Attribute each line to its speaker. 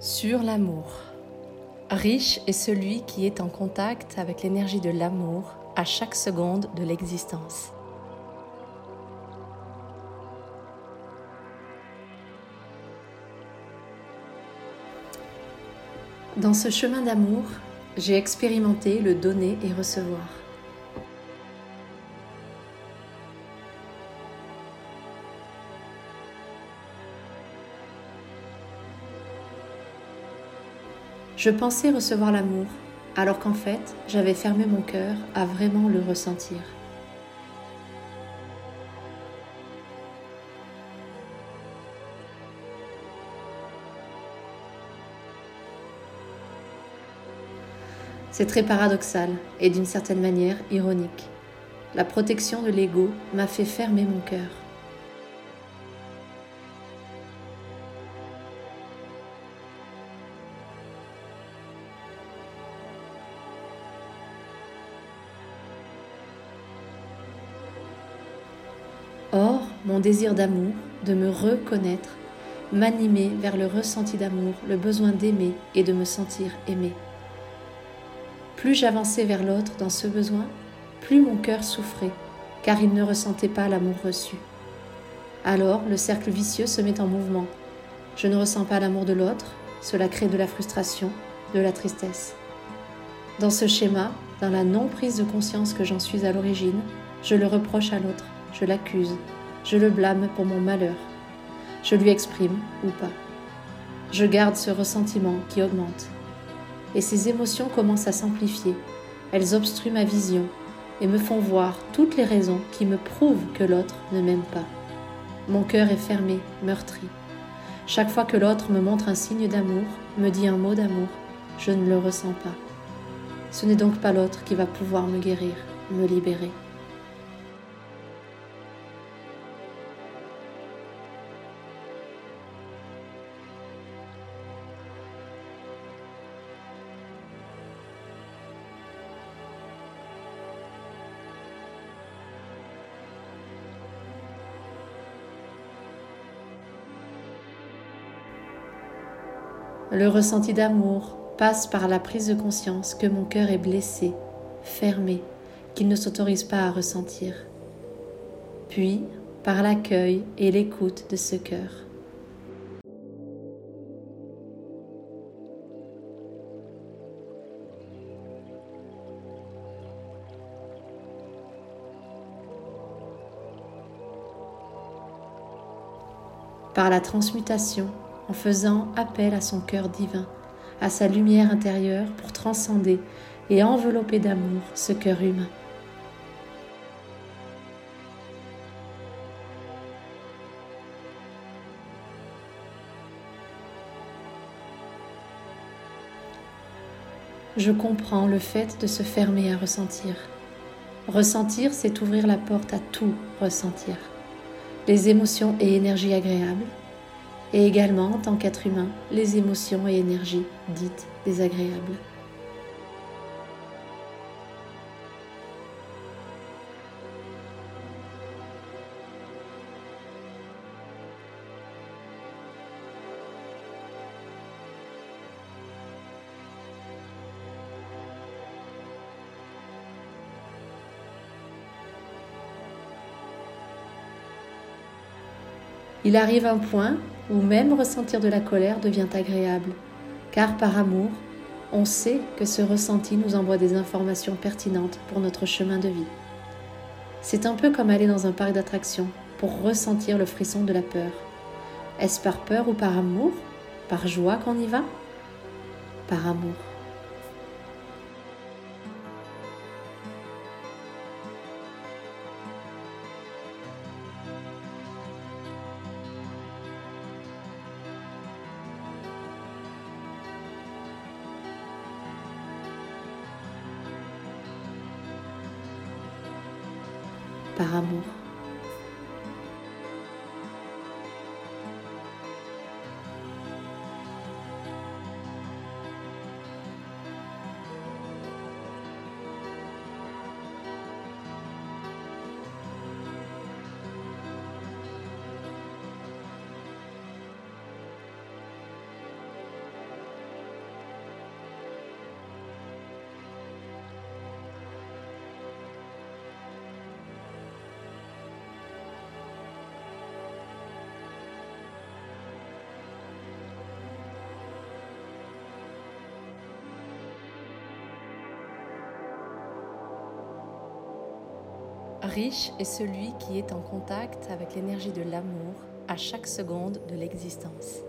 Speaker 1: sur l'amour. Riche est celui qui est en contact avec l'énergie de l'amour à chaque seconde de l'existence. Dans ce chemin d'amour, j'ai expérimenté le donner et recevoir. Je pensais recevoir l'amour, alors qu'en fait, j'avais fermé mon cœur à vraiment le ressentir. C'est très paradoxal et d'une certaine manière ironique. La protection de l'ego m'a fait fermer mon cœur. Mon désir d'amour, de me reconnaître, m'animait vers le ressenti d'amour, le besoin d'aimer et de me sentir aimé. Plus j'avançais vers l'autre dans ce besoin, plus mon cœur souffrait, car il ne ressentait pas l'amour reçu. Alors le cercle vicieux se met en mouvement. Je ne ressens pas l'amour de l'autre, cela crée de la frustration, de la tristesse. Dans ce schéma, dans la non-prise de conscience que j'en suis à l'origine, je le reproche à l'autre, je l'accuse, je le blâme pour mon malheur. Je lui exprime ou pas. Je garde ce ressentiment qui augmente et ces émotions commencent à s'amplifier. Elles obstruent ma vision et me font voir toutes les raisons qui me prouvent que l'autre ne m'aime pas. Mon cœur est fermé, meurtri. Chaque fois que l'autre me montre un signe d'amour, me dit un mot d'amour, je ne le ressens pas. Ce n'est donc pas l'autre qui va pouvoir me guérir, me libérer. Le ressenti d'amour passe par la prise de conscience que mon cœur est blessé, fermé, qu'il ne s'autorise pas à ressentir. Puis par l'accueil et l'écoute de ce cœur. Par la transmutation en faisant appel à son cœur divin, à sa lumière intérieure pour transcender et envelopper d'amour ce cœur humain. Je comprends le fait de se fermer à ressentir. Ressentir, c'est ouvrir la porte à tout ressentir. Les émotions et énergies agréables, et également en tant qu'être humain les émotions et énergies dites désagréables. Il arrive un point ou même ressentir de la colère devient agréable, car par amour, on sait que ce ressenti nous envoie des informations pertinentes pour notre chemin de vie. C'est un peu comme aller dans un parc d'attractions pour ressentir le frisson de la peur. Est-ce par peur ou par amour? Par joie qu'on y va? Par amour. Par amour. Riche est celui qui est en contact avec l'énergie de l'amour à chaque seconde de l'existence.